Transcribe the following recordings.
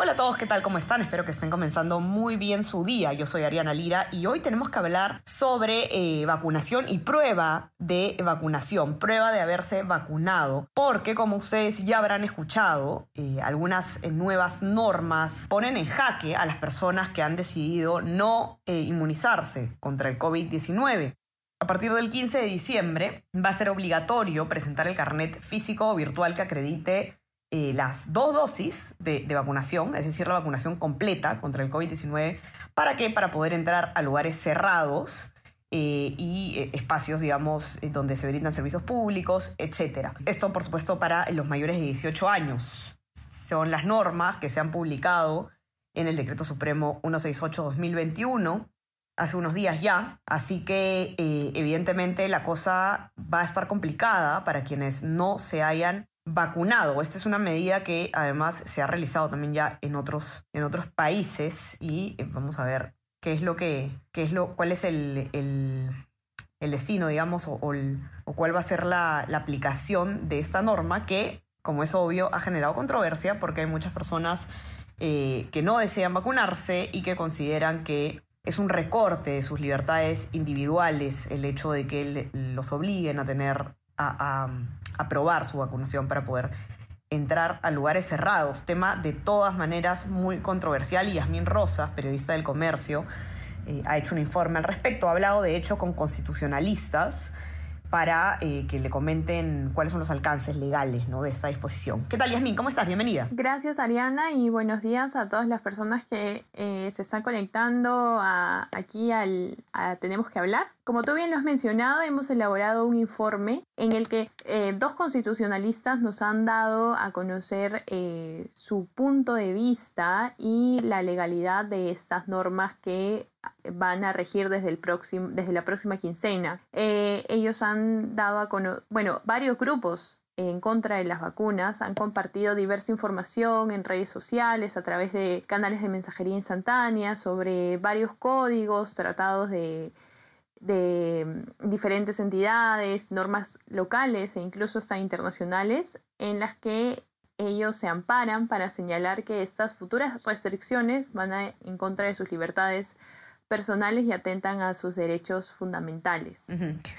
Hola a todos, ¿qué tal? ¿Cómo están? Espero que estén comenzando muy bien su día. Yo soy Ariana Lira y hoy tenemos que hablar sobre eh, vacunación y prueba de vacunación, prueba de haberse vacunado, porque como ustedes ya habrán escuchado, eh, algunas eh, nuevas normas ponen en jaque a las personas que han decidido no inmunizarse contra el COVID-19. A partir del 15 de diciembre va a ser obligatorio presentar el carnet físico o virtual que acredite eh, las dos dosis de, vacunación, es decir, la vacunación completa contra el COVID-19. ¿Para qué? Para poder entrar a lugares cerrados eh, y eh, espacios, digamos, donde se brindan servicios públicos, etc. Esto, por supuesto, para los mayores de 18 años. Son las normas que se han publicado en el Decreto Supremo 168-2021 hace unos días ya, así que evidentemente la cosa va a estar complicada para quienes no se hayan vacunado. Esta es una medida que además se ha realizado también ya en otros, en otros países y eh, vamos a ver qué es lo que, qué es lo, cuál es el, el, destino, digamos, o, cuál va a ser la, la aplicación de esta norma que, como es obvio, ha generado controversia porque hay muchas personas eh, que no desean vacunarse y que consideran que es un recorte de sus libertades individuales el hecho de que los obliguen a tener a, aprobar su vacunación para poder entrar a lugares cerrados. Tema de todas maneras muy controversial y Yasmín Rosas, periodista del comercio, eh, ha hecho un informe al respecto. Ha hablado de hecho con constitucionalistas para eh, que le comenten cuáles son los alcances legales ¿no? de esta disposición. ¿Qué tal, Yasmín? ¿Cómo estás? Bienvenida. Gracias, Ariana, y buenos días a todas las personas que eh, se están conectando aquí al, a Tenemos que hablar. Como tú bien lo has mencionado, hemos elaborado un informe en el que eh, dos constitucionalistas nos han dado a conocer su punto de vista y la legalidad de estas normas que van a regir desde, el próximo, desde la próxima quincena. Eh, ellos han dado a conocer, bueno, varios grupos en contra de las vacunas han compartido diversa información en redes sociales a través de canales de mensajería instantánea sobre varios códigos tratados de, de diferentes entidades, normas locales e incluso hasta internacionales en las que ellos se amparan para señalar que estas futuras restricciones van a, en contra de sus libertades personales y atentan a sus derechos fundamentales.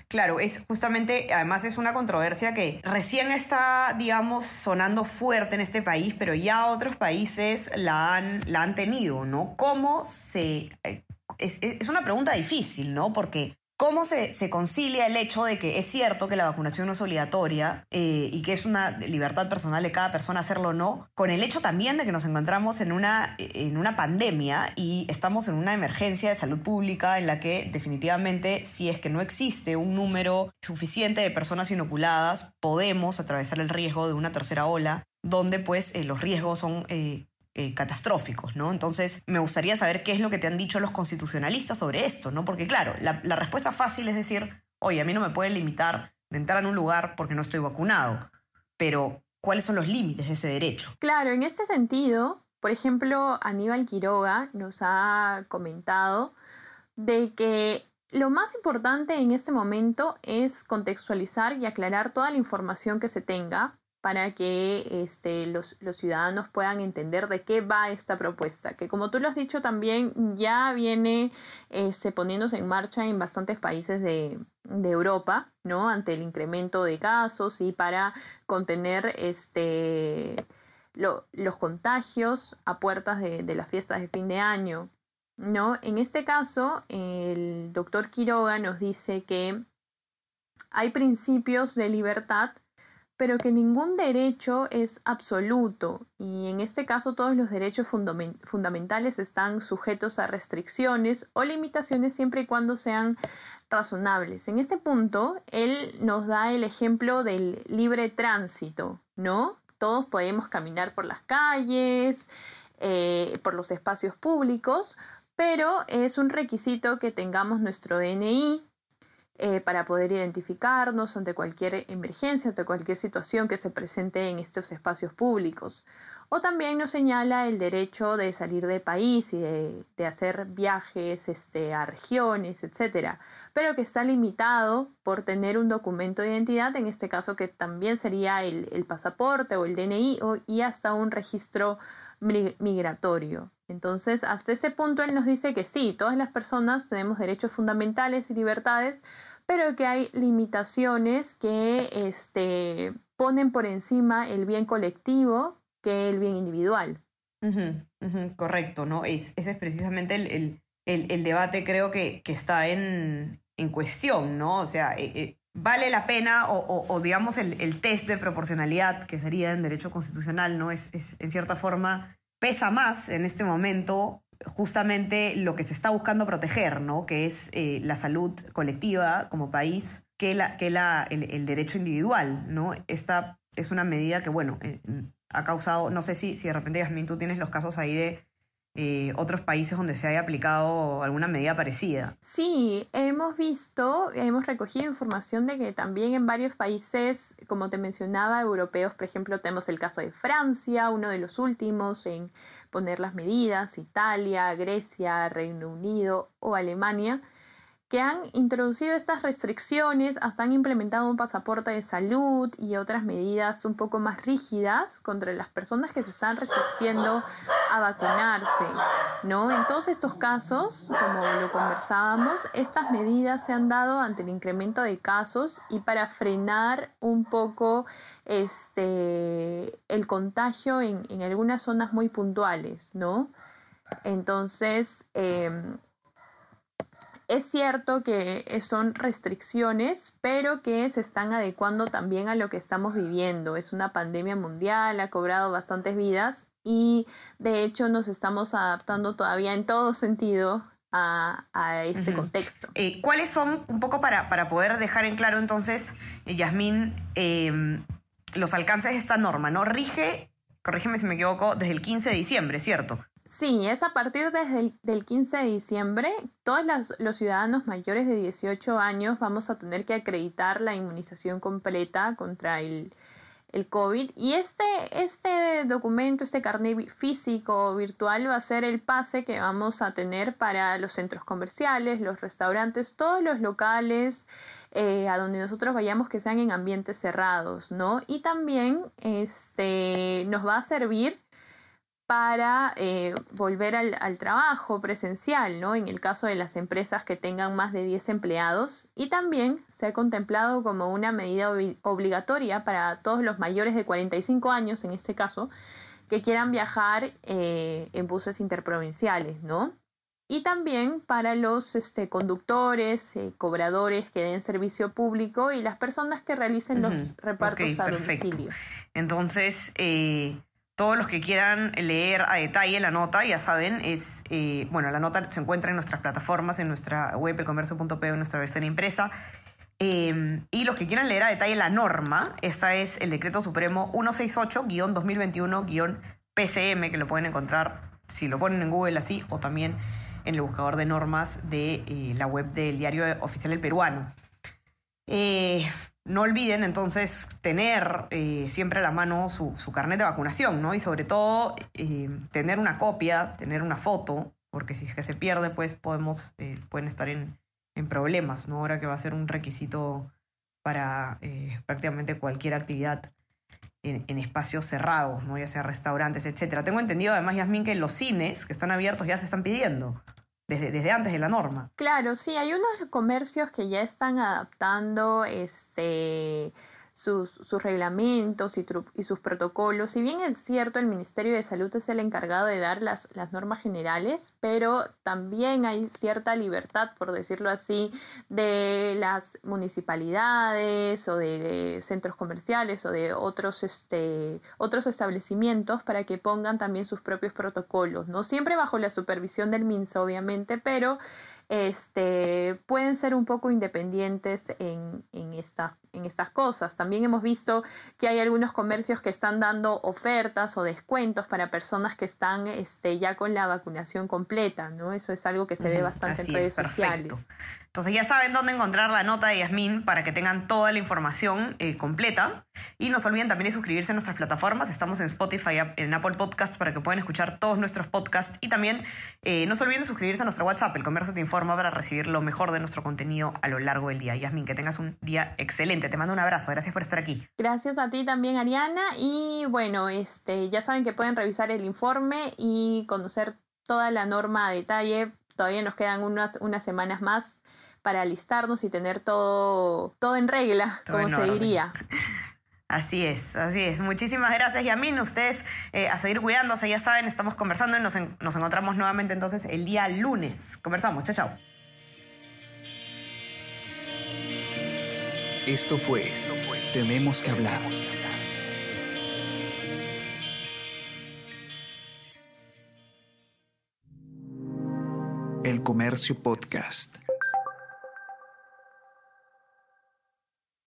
Claro, es justamente, además es una controversia que recién está, digamos, sonando fuerte en este país, pero ya otros países la han, la han tenido, ¿no? ¿Cómo se... Es, es una pregunta difícil, ¿no? Porque ¿Cómo se, se, concilia el hecho de que es cierto que la vacunación no es obligatoria eh, y que es una libertad personal de cada persona hacerlo o no, con el hecho también de que nos encontramos en una, en una pandemia y estamos en una emergencia de salud pública en la que definitivamente si es que no existe un número suficiente de personas inoculadas, podemos atravesar el riesgo de una tercera ola donde pues eh, los riesgos son eh, eh, catastróficos, ¿no? Entonces, me gustaría saber qué es lo que te han dicho los constitucionalistas sobre esto, ¿no? Porque claro, la, respuesta fácil es decir, oye, a mí no me pueden limitar de entrar en un lugar porque no estoy vacunado, pero ¿cuáles son los límites de ese derecho? Claro, en este sentido, por ejemplo, Aníbal Quiroga nos ha comentado de que lo más importante en este momento es contextualizar y aclarar toda la información que se tenga para que este, los, ciudadanos puedan entender de qué va esta propuesta, que como tú lo has dicho también ya viene este, poniéndose en marcha en bastantes países de, Europa, ¿no? Ante el incremento de casos y para contener este, los contagios a puertas de, de las fiestas de fin de año, ¿no? En este caso, el doctor Quiroga nos dice que hay principios de libertad pero que ningún derecho es absoluto y en este caso todos los derechos fundamentales están sujetos a restricciones o limitaciones siempre y cuando sean razonables. En este punto, él nos da el ejemplo del libre tránsito, ¿no? Todos podemos caminar por las calles, eh, por los espacios públicos, pero es un requisito que tengamos nuestro DNI eh, para poder identificarnos ante cualquier emergencia, ante cualquier situación que se presente en estos espacios públicos. O también nos señala el derecho de salir del país y de, hacer viajes este, a regiones, etc. Pero que está limitado por tener un documento de identidad, en este caso que también sería el, pasaporte o el DNI y hasta un registro migratorio. Entonces, hasta ese punto él nos dice que sí, todas las personas tenemos derechos fundamentales y libertades, pero que hay limitaciones que este, ponen por encima el bien colectivo que el bien individual. correcto, ¿no? Es, ese es precisamente el, el, debate, creo que, que está en, en, cuestión, ¿no? O sea, eh, eh, vale la pena, o, o, digamos, el, test de proporcionalidad, que sería en derecho constitucional, ¿no? Es, es, en cierta forma, pesa más en este momento justamente lo que se está buscando proteger, ¿no? que es eh, la salud colectiva como país, que, la, que la, el, derecho individual. ¿no? Esta es una medida que, bueno, eh, ha causado, no sé si, si de repente, Yasmin, tú tienes los casos ahí de eh, otros países donde se haya aplicado alguna medida parecida. Sí, hemos visto, hemos recogido información de que también en varios países, como te mencionaba, europeos, por ejemplo, tenemos el caso de Francia, uno de los últimos en poner las medidas, Italia, Grecia, Reino Unido o Alemania, que han introducido estas restricciones, hasta han implementado un pasaporte de salud y otras medidas un poco más rígidas contra las personas que se están resistiendo a vacunarse, ¿no? En todos estos casos, como lo conversábamos, estas medidas se han dado ante el incremento de casos y para frenar un poco este, el contagio en, algunas zonas muy puntuales, ¿no? Entonces, em, es cierto que son restricciones, pero que se están adecuando también a lo que estamos viviendo. Es una pandemia mundial, ha cobrado bastantes vidas y de hecho nos estamos adaptando todavía en todo sentido a, este contexto. Eh, ¿Cuáles son, un poco para, para, poder dejar en claro entonces, eh, Yasmín, em, los alcances de esta norma? ¿No? Rige, corrígeme si me equivoco, desde el 15 de diciembre, ¿cierto? Sí, es a partir desde el del 15 de diciembre. Todos los ciudadanos mayores de 18 años vamos a tener que acreditar la inmunización completa contra el, el COVID. Y este, este documento, este carnet físico virtual va a ser el pase que vamos a tener para los centros comerciales, los restaurantes, todos los locales eh, a donde nosotros vayamos que sean en ambientes cerrados, ¿no? Y también este, nos va a servir para eh, volver al, trabajo presencial, ¿no? En el caso de las empresas que tengan más de 10 empleados. Y también se ha contemplado como una medida obligatoria para todos los mayores de 45 años, en este caso, que quieran viajar eh, en buses interprovinciales, ¿no? Y también para los este, conductores, eh, cobradores que den servicio público y las personas que realicen los repartos a domicilio. Entonces, todos los que quieran leer a detalle la nota, ya saben, es, eh, bueno, la nota se encuentra en nuestras plataformas, en nuestra web, elcomercio.p, en nuestra versión impresa. Eh, y los que quieran leer a detalle la norma, esta es el decreto supremo 168-2021-PCM, que lo pueden encontrar si lo ponen en Google así, o también en el buscador de normas de eh, la web del diario oficial El Peruano. No olviden entonces tener eh, siempre a la mano su, carnet de vacunación, ¿no? Y sobre todo eh, tener una copia, tener una foto, porque si es que se pierde, pues podemos, eh, pueden estar en, problemas, ¿no? Ahora que va a ser un requisito para prácticamente cualquier actividad en, en, espacios cerrados, ¿no? Ya sea restaurantes, etcétera. Tengo entendido además, Yasmin, que los cines que están abiertos ya se están pidiendo desde, antes de la norma. Claro, sí, hay unos comercios que ya están adaptando este sus, reglamentos y, sus protocolos. Si bien es cierto, el Ministerio de Salud es el encargado de dar las, las normas generales, pero también hay cierta libertad, por decirlo así, de las municipalidades o de centros comerciales o de otros, este, otros establecimientos para que pongan también sus propios protocolos, ¿no? Siempre bajo la supervisión del MINSA, obviamente, pero este, pueden ser un poco independientes en, en, en estas cosas. También hemos visto que hay algunos comercios que están dando ofertas o descuentos para personas que están este, ya con la vacunación completa, ¿no? Eso es algo que se ve bastante en redes sociales. Entonces ya saben dónde encontrar la nota de Yasmín para que tengan toda la información eh, completa. Y no se olviden también de suscribirse a nuestras plataformas. Estamos en Spotify, en Apple Podcast para que puedan escuchar todos nuestros podcasts. Y también eh, no se olviden de suscribirse a nuestro WhatsApp, El Comercio Te Informa, para recibir lo mejor de nuestro contenido a lo largo del día. Yasmín, que tengas un día excelente. Te mando un abrazo. Gracias por estar aquí. Gracias a ti también, Ariana. Y bueno, este, ya saben que pueden revisar el informe y conocer toda la norma a detalle. Todavía nos quedan unas, unas semanas más para alistarnos y tener todo, todo en regla, como se diría. Así es, así es. Muchísimas gracias, Yamin. Ustedes eh, a seguir cuidándose, ya saben, estamos conversando y nos, nos encontramos nuevamente entonces el día lunes. Conversamos, chao, chao. Esto fue Tenemos que hablar. El Comercio Podcast.